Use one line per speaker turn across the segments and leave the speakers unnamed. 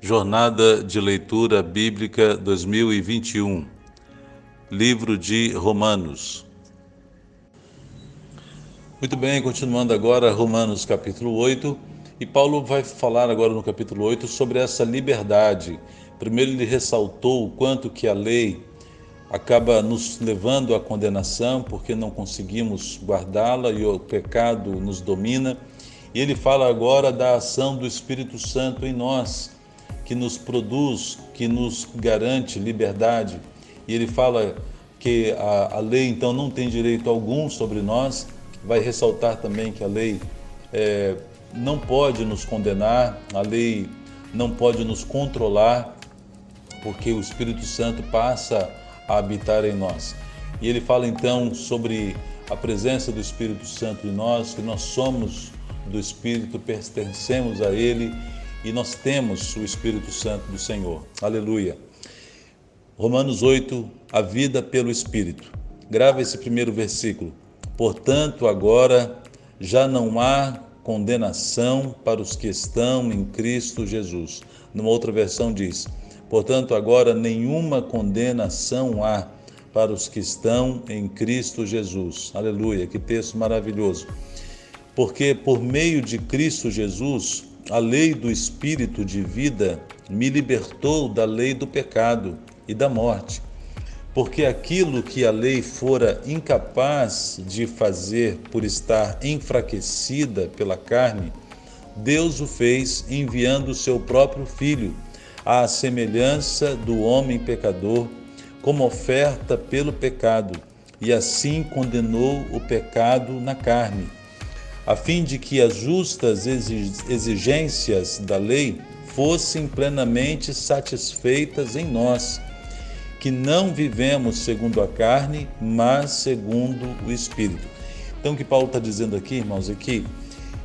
Jornada de Leitura Bíblica 2021, Livro de Romanos. Muito bem, continuando agora Romanos capítulo 8, e Paulo vai falar agora no capítulo 8 sobre essa liberdade. Primeiro ele ressaltou o quanto que a lei acaba nos levando à condenação porque não conseguimos guardá-la e o pecado nos domina. E ele fala agora da ação do Espírito Santo em nós que nos produz, que nos garante liberdade. E ele fala que a, a lei então não tem direito algum sobre nós. Vai ressaltar também que a lei é, não pode nos condenar, a lei não pode nos controlar, porque o Espírito Santo passa a habitar em nós. E ele fala então sobre a presença do Espírito Santo em nós, que nós somos do Espírito, pertencemos a Ele e nós temos o Espírito Santo do Senhor. Aleluia. Romanos 8, a vida pelo Espírito. Grava esse primeiro versículo. Portanto, agora já não há condenação para os que estão em Cristo Jesus. Numa outra versão diz: Portanto, agora nenhuma condenação há para os que estão em Cristo Jesus. Aleluia, que texto maravilhoso. Porque por meio de Cristo Jesus, a lei do Espírito de vida me libertou da lei do pecado e da morte. Porque aquilo que a lei fora incapaz de fazer por estar enfraquecida pela carne, Deus o fez enviando o seu próprio Filho, à semelhança do homem pecador, como oferta pelo pecado, e assim condenou o pecado na carne a fim de que as justas exigências da lei fossem plenamente satisfeitas em nós, que não vivemos segundo a carne, mas segundo o Espírito. Então, o que Paulo está dizendo aqui, irmãos, é que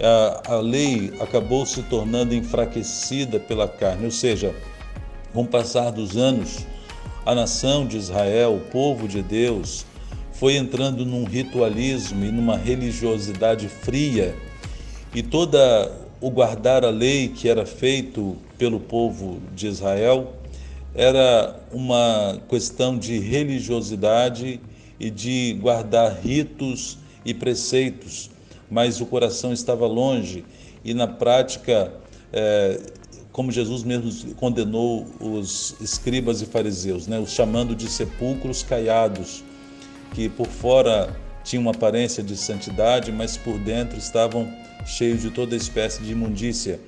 a, a lei acabou se tornando enfraquecida pela carne, ou seja, com o passar dos anos, a nação de Israel, o povo de Deus, foi entrando num ritualismo e numa religiosidade fria, e toda o guardar a lei que era feito pelo povo de Israel era uma questão de religiosidade e de guardar ritos e preceitos, mas o coração estava longe e na prática, é, como Jesus mesmo condenou os escribas e fariseus, né, os chamando de sepulcros caiados que por fora tinham uma aparência de santidade, mas por dentro estavam cheios de toda espécie de imundícia.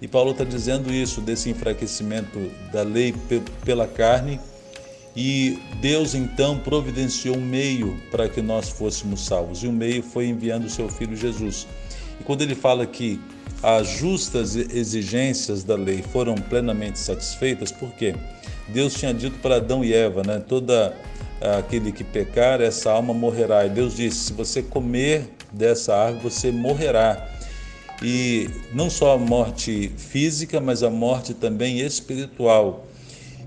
E Paulo está dizendo isso, desse enfraquecimento da lei pela carne, e Deus então providenciou um meio para que nós fôssemos salvos, e o meio foi enviando o seu filho Jesus. E quando ele fala que as justas exigências da lei foram plenamente satisfeitas, por quê? Deus tinha dito para Adão e Eva, né, toda aquele que pecar, essa alma morrerá. E Deus disse: se você comer dessa árvore, você morrerá. E não só a morte física, mas a morte também espiritual.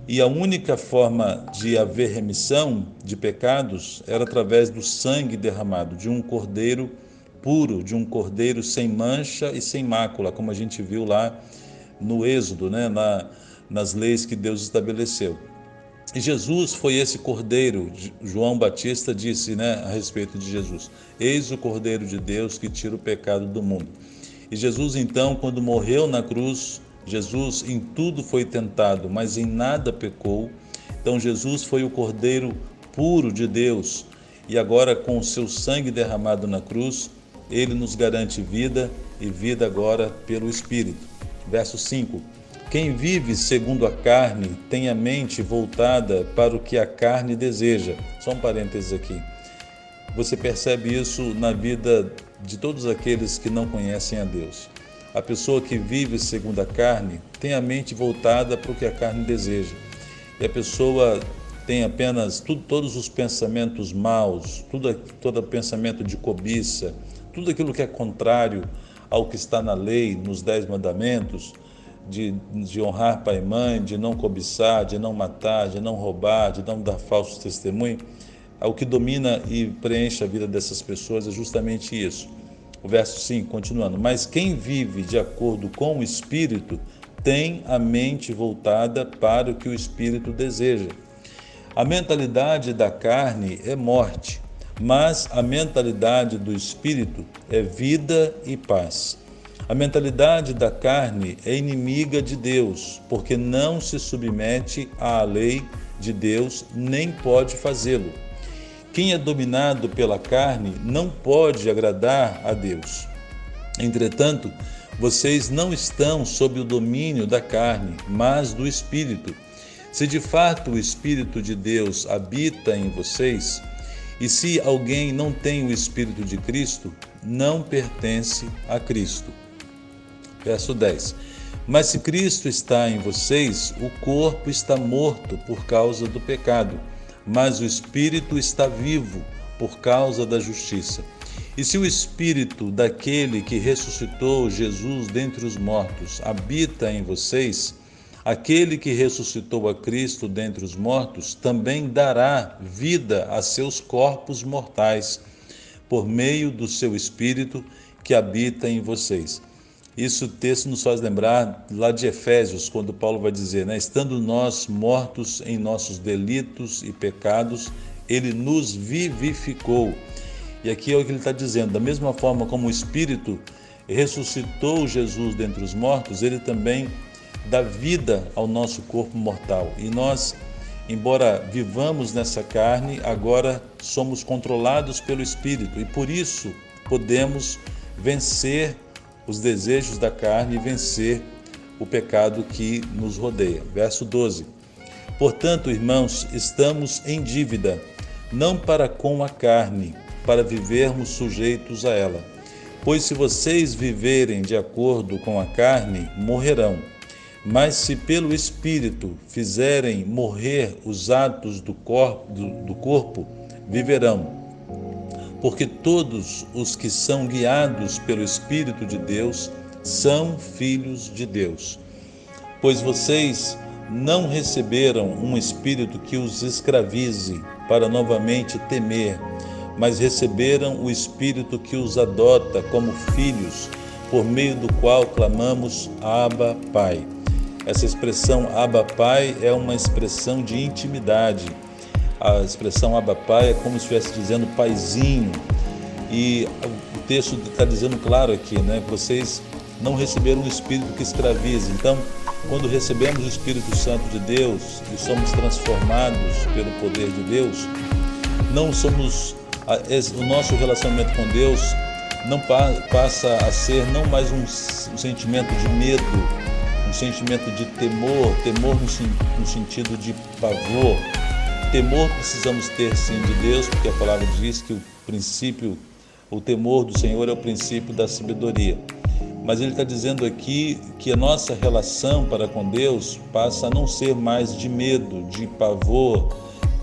E a única forma de haver remissão de pecados era através do sangue derramado de um cordeiro puro, de um cordeiro sem mancha e sem mácula, como a gente viu lá no Êxodo, né? Na, nas leis que Deus estabeleceu. E Jesus foi esse cordeiro, João Batista disse né, a respeito de Jesus: Eis o cordeiro de Deus que tira o pecado do mundo. E Jesus, então, quando morreu na cruz, Jesus em tudo foi tentado, mas em nada pecou. Então, Jesus foi o cordeiro puro de Deus. E agora, com o seu sangue derramado na cruz, ele nos garante vida e vida agora pelo Espírito. Verso 5 quem vive segundo a carne tem a mente voltada para o que a carne deseja. Só um parênteses aqui. Você percebe isso na vida de todos aqueles que não conhecem a Deus. A pessoa que vive segundo a carne tem a mente voltada para o que a carne deseja. E a pessoa tem apenas tudo, todos os pensamentos maus, tudo, todo pensamento de cobiça, tudo aquilo que é contrário ao que está na lei, nos dez mandamentos, de, de honrar pai e mãe, de não cobiçar, de não matar, de não roubar, de não dar falso testemunho, o que domina e preenche a vida dessas pessoas é justamente isso. O verso 5, continuando: Mas quem vive de acordo com o Espírito tem a mente voltada para o que o espírito deseja. A mentalidade da carne é morte, mas a mentalidade do espírito é vida e paz. A mentalidade da carne é inimiga de Deus, porque não se submete à lei de Deus, nem pode fazê-lo. Quem é dominado pela carne não pode agradar a Deus. Entretanto, vocês não estão sob o domínio da carne, mas do Espírito. Se de fato o Espírito de Deus habita em vocês, e se alguém não tem o Espírito de Cristo, não pertence a Cristo. Verso 10. Mas se Cristo está em vocês, o corpo está morto por causa do pecado, mas o Espírito está vivo por causa da justiça. E se o espírito daquele que ressuscitou Jesus dentre os mortos habita em vocês, aquele que ressuscitou a Cristo dentre os mortos também dará vida a seus corpos mortais, por meio do seu espírito que habita em vocês. Isso o texto nos faz lembrar lá de Efésios, quando Paulo vai dizer, né, estando nós mortos em nossos delitos e pecados, ele nos vivificou e aqui é o que ele está dizendo: da mesma forma como o Espírito ressuscitou Jesus dentre os mortos, ele também dá vida ao nosso corpo mortal. E nós, embora vivamos nessa carne, agora somos controlados pelo Espírito e por isso podemos vencer os desejos da carne e vencer o pecado que nos rodeia. Verso 12. Portanto, irmãos, estamos em dívida, não para com a carne para vivermos sujeitos a ela. Pois se vocês viverem de acordo com a carne, morrerão. Mas se pelo Espírito fizerem morrer os atos do corpo, do, do corpo viverão. Porque todos os que são guiados pelo Espírito de Deus são filhos de Deus. Pois vocês não receberam um espírito que os escravize para novamente temer mas receberam o Espírito que os adota como filhos, por meio do qual clamamos Abba, Pai. Essa expressão Abba, Pai é uma expressão de intimidade. A expressão Abba, Pai é como se estivesse dizendo paizinho. E o texto está dizendo claro aqui, né? Vocês não receberam um Espírito que escravize. Então, quando recebemos o Espírito Santo de Deus e somos transformados pelo poder de Deus, não somos o nosso relacionamento com Deus não passa a ser não mais um, um sentimento de medo, um sentimento de temor, temor no, no sentido de pavor. Temor precisamos ter sim de Deus, porque a palavra diz que o princípio, o temor do Senhor é o princípio da sabedoria. Mas ele está dizendo aqui que a nossa relação para com Deus passa a não ser mais de medo, de pavor,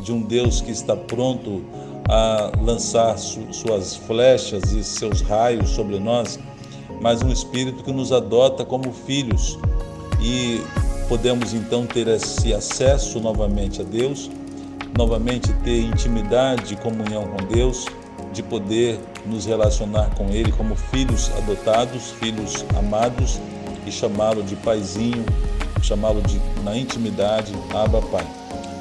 de um Deus que está pronto a lançar su suas flechas e seus raios sobre nós, mas um Espírito que nos adota como filhos e podemos então ter esse acesso novamente a Deus, novamente ter intimidade e comunhão com Deus, de poder nos relacionar com Ele como filhos adotados, filhos amados e chamá-lo de paizinho, chamá-lo de na intimidade, Abba Pai.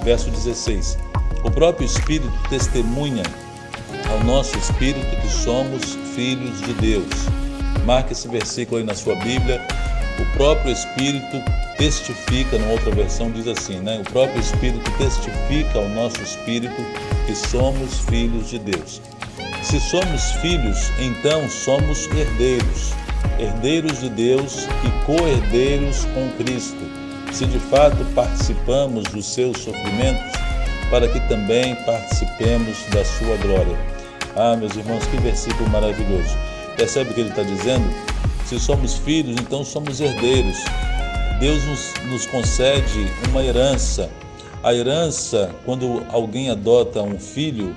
Verso 16. O próprio Espírito testemunha ao nosso espírito que somos filhos de Deus. Marque esse versículo aí na sua Bíblia. O próprio Espírito testifica, numa outra versão diz assim, né? O próprio Espírito testifica ao nosso espírito que somos filhos de Deus. Se somos filhos, então somos herdeiros, herdeiros de Deus e co-herdeiros com Cristo. Se de fato participamos dos seus sofrimentos, para que também participemos da sua glória. Ah, meus irmãos, que versículo maravilhoso. Percebe o que ele está dizendo? Se somos filhos, então somos herdeiros. Deus nos, nos concede uma herança. A herança, quando alguém adota um filho,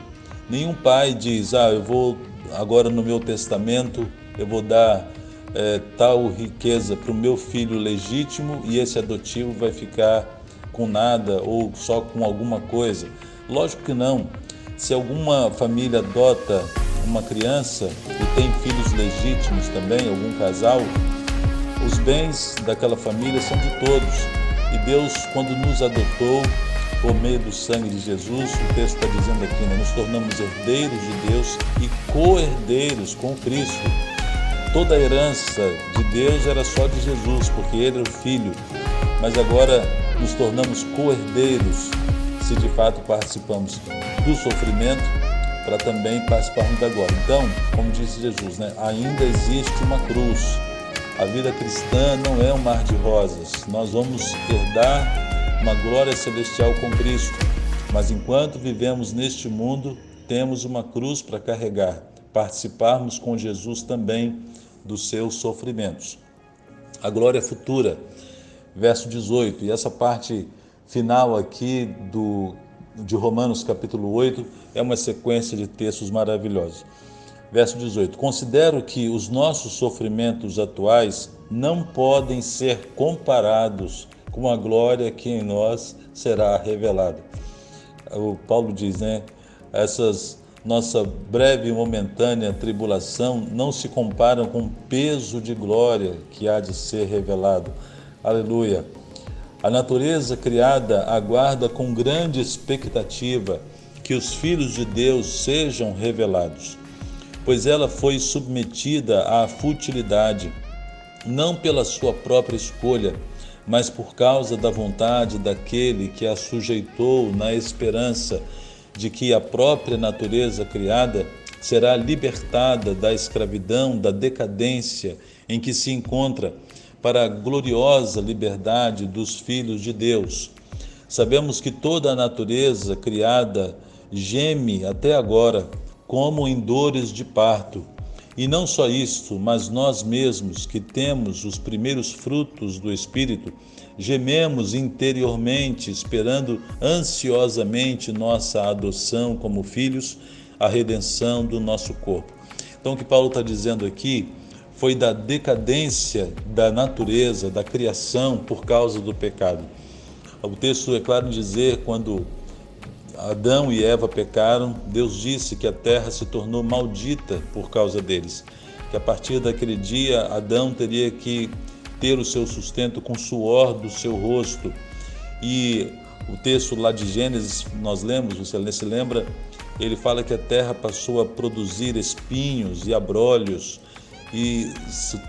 nenhum pai diz: Ah, eu vou agora no meu testamento, eu vou dar é, tal riqueza para o meu filho legítimo e esse adotivo vai ficar com nada ou só com alguma coisa? Lógico que não. Se alguma família adota uma criança e tem filhos legítimos também, algum casal, bens daquela família são de todos. E Deus, quando nos adotou por meio do sangue de Jesus, o texto está dizendo aqui, né? nos tornamos herdeiros de Deus e co-herdeiros com Cristo. Toda a herança de Deus era só de Jesus, porque Ele era o Filho. Mas agora nos tornamos co-herdeiros se de fato participamos do sofrimento para também participarmos da glória. Então, como disse Jesus, né, ainda existe uma cruz. A vida cristã não é um mar de rosas. Nós vamos herdar uma glória celestial com Cristo. Mas enquanto vivemos neste mundo, temos uma cruz para carregar, participarmos com Jesus também dos seus sofrimentos. A glória futura, verso 18, e essa parte final aqui do, de Romanos capítulo 8 é uma sequência de textos maravilhosos. Verso 18: Considero que os nossos sofrimentos atuais não podem ser comparados com a glória que em nós será revelada. O Paulo diz, né? Essas nossa breve e momentânea tribulação não se comparam com o peso de glória que há de ser revelado. Aleluia. A natureza criada aguarda com grande expectativa que os filhos de Deus sejam revelados, pois ela foi submetida à futilidade, não pela sua própria escolha, mas por causa da vontade daquele que a sujeitou na esperança de que a própria natureza criada será libertada da escravidão, da decadência em que se encontra para a gloriosa liberdade dos filhos de Deus. Sabemos que toda a natureza criada geme até agora, como em dores de parto. E não só isto, mas nós mesmos, que temos os primeiros frutos do Espírito, gememos interiormente, esperando ansiosamente nossa adoção como filhos, a redenção do nosso corpo. Então, o que Paulo está dizendo aqui foi da decadência da natureza, da criação por causa do pecado. O texto é claro em dizer quando Adão e Eva pecaram, Deus disse que a terra se tornou maldita por causa deles, que a partir daquele dia Adão teria que ter o seu sustento com o suor do seu rosto. E o texto lá de Gênesis, nós lemos, você se lembra, ele fala que a terra passou a produzir espinhos e abrolhos, e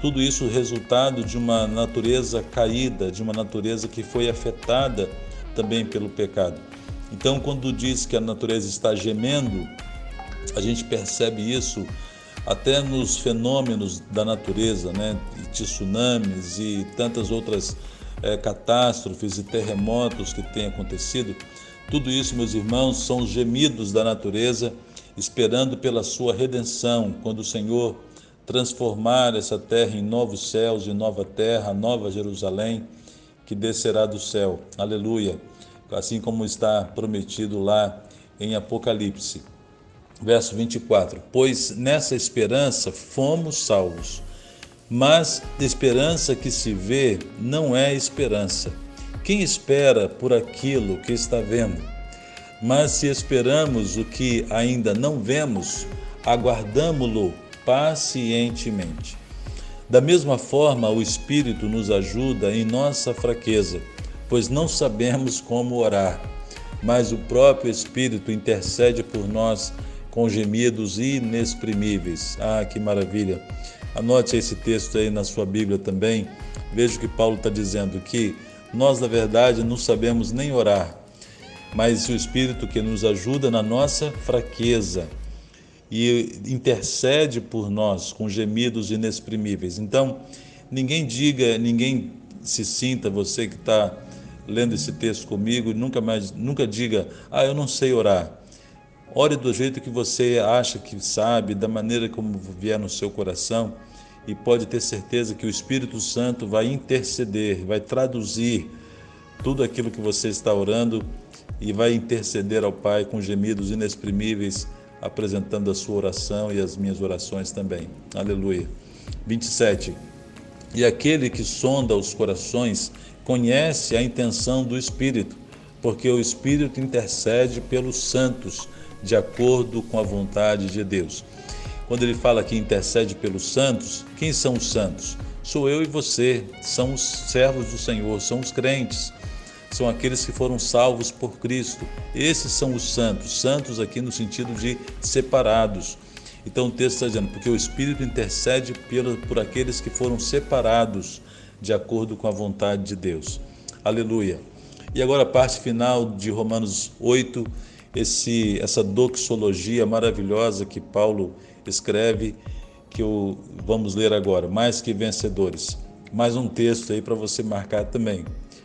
tudo isso resultado de uma natureza caída, de uma natureza que foi afetada também pelo pecado. Então, quando diz que a natureza está gemendo, a gente percebe isso até nos fenômenos da natureza, né? tsunamis e tantas outras é, catástrofes e terremotos que têm acontecido. Tudo isso, meus irmãos, são os gemidos da natureza, esperando pela sua redenção, quando o Senhor transformar essa terra em novos céus e nova terra, nova Jerusalém, que descerá do céu. Aleluia. Assim como está prometido lá em Apocalipse. Verso 24: Pois nessa esperança fomos salvos. Mas esperança que se vê não é esperança. Quem espera por aquilo que está vendo? Mas se esperamos o que ainda não vemos, aguardamo-lo pacientemente. Da mesma forma, o Espírito nos ajuda em nossa fraqueza, pois não sabemos como orar, mas o próprio Espírito intercede por nós com gemidos inexprimíveis. Ah, que maravilha! Anote esse texto aí na sua Bíblia também. Veja que Paulo está dizendo que nós, na verdade, não sabemos nem orar, mas o Espírito que nos ajuda na nossa fraqueza e intercede por nós com gemidos inexprimíveis. Então, ninguém diga, ninguém se sinta, você que está lendo esse texto comigo, nunca mais, nunca diga, ah, eu não sei orar. Ore do jeito que você acha que sabe, da maneira como vier no seu coração, e pode ter certeza que o Espírito Santo vai interceder, vai traduzir tudo aquilo que você está orando e vai interceder ao Pai com gemidos inexprimíveis apresentando a sua oração e as minhas orações também. Aleluia. 27. E aquele que sonda os corações conhece a intenção do Espírito, porque o Espírito intercede pelos santos, de acordo com a vontade de Deus. Quando ele fala que intercede pelos santos, quem são os santos? Sou eu e você, são os servos do Senhor, são os crentes, são aqueles que foram salvos por Cristo. Esses são os santos, santos aqui no sentido de separados. Então o texto está dizendo, porque o Espírito intercede por aqueles que foram separados de acordo com a vontade de Deus. Aleluia. E agora a parte final de Romanos 8, esse, essa doxologia maravilhosa que Paulo escreve, que eu, vamos ler agora, mais que vencedores. Mais um texto aí para você marcar também.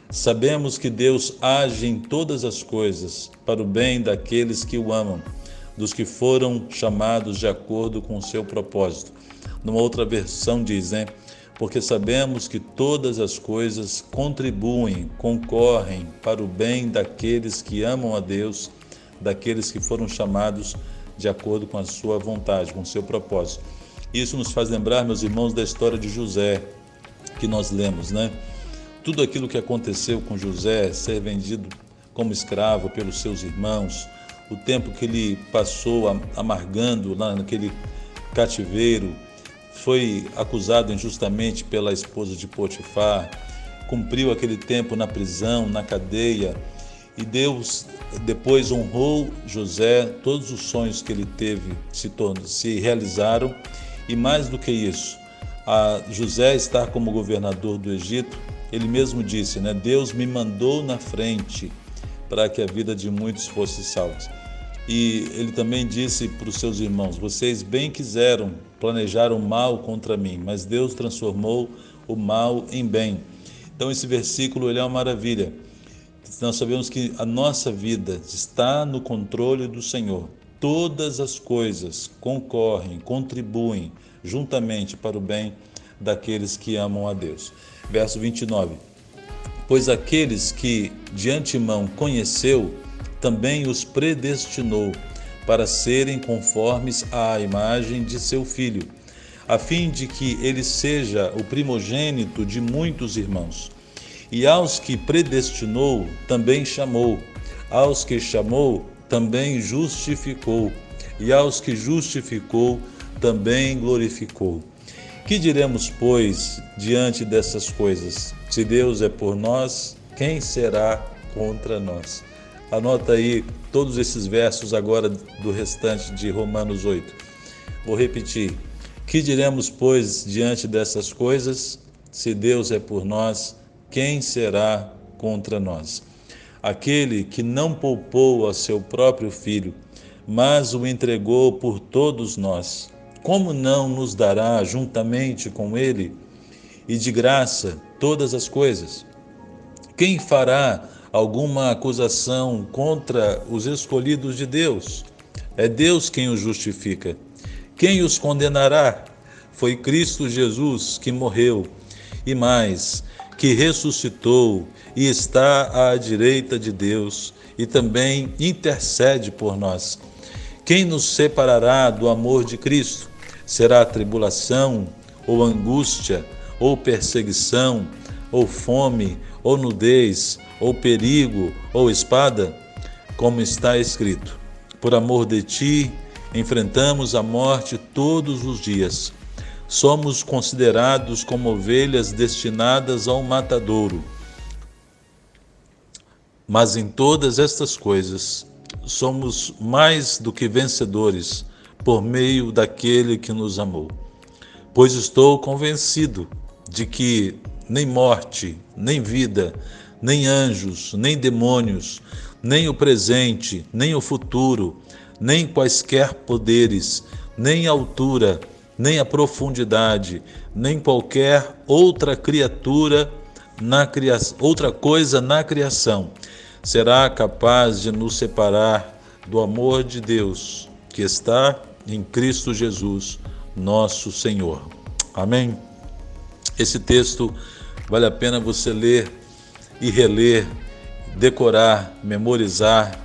Sabemos que Deus age em todas as coisas para o bem daqueles que o amam, dos que foram chamados de acordo com o seu propósito. Numa outra versão diz, né? Porque sabemos que todas as coisas contribuem, concorrem para o bem daqueles que amam a Deus, daqueles que foram chamados de acordo com a sua vontade, com o seu propósito. Isso nos faz lembrar, meus irmãos, da história de José, que nós lemos, né? Tudo aquilo que aconteceu com José, ser vendido como escravo pelos seus irmãos, o tempo que ele passou amargando lá naquele cativeiro, foi acusado injustamente pela esposa de Potifar, cumpriu aquele tempo na prisão, na cadeia, e Deus depois honrou José, todos os sonhos que ele teve se, se realizaram, e mais do que isso, José estar como governador do Egito, ele mesmo disse, né? Deus me mandou na frente para que a vida de muitos fosse salva. E ele também disse para os seus irmãos: Vocês bem quiseram, planejaram mal contra mim, mas Deus transformou o mal em bem. Então esse versículo ele é uma maravilha. Nós sabemos que a nossa vida está no controle do Senhor. Todas as coisas concorrem, contribuem juntamente para o bem daqueles que amam a Deus. Verso 29. Pois aqueles que de antemão conheceu, também os predestinou para serem conformes à imagem de seu filho, a fim de que ele seja o primogênito de muitos irmãos. E aos que predestinou, também chamou, aos que chamou, também justificou, e aos que justificou, também glorificou. Que diremos, pois, diante dessas coisas? Se Deus é por nós, quem será contra nós? Anota aí todos esses versos agora do restante de Romanos 8. Vou repetir. Que diremos, pois, diante dessas coisas? Se Deus é por nós, quem será contra nós? Aquele que não poupou a seu próprio filho, mas o entregou por todos nós, como não nos dará juntamente com ele e de graça todas as coisas? Quem fará alguma acusação contra os escolhidos de Deus. É Deus quem os justifica. Quem os condenará? Foi Cristo Jesus que morreu e mais, que ressuscitou e está à direita de Deus e também intercede por nós. Quem nos separará do amor de Cristo? Será tribulação, ou angústia, ou perseguição, ou fome, ou nudez, ou perigo, ou espada? Como está escrito: Por amor de ti, enfrentamos a morte todos os dias. Somos considerados como ovelhas destinadas ao matadouro. Mas em todas estas coisas, somos mais do que vencedores por meio daquele que nos amou. Pois estou convencido de que nem morte, nem vida, nem anjos, nem demônios, nem o presente, nem o futuro, nem quaisquer poderes, nem altura, nem a profundidade, nem qualquer outra criatura na criação, outra coisa na criação será capaz de nos separar do amor de Deus que está em Cristo Jesus, nosso Senhor. Amém. Esse texto vale a pena você ler e reler, decorar, memorizar,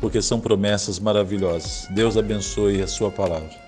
porque são promessas maravilhosas. Deus abençoe a sua palavra.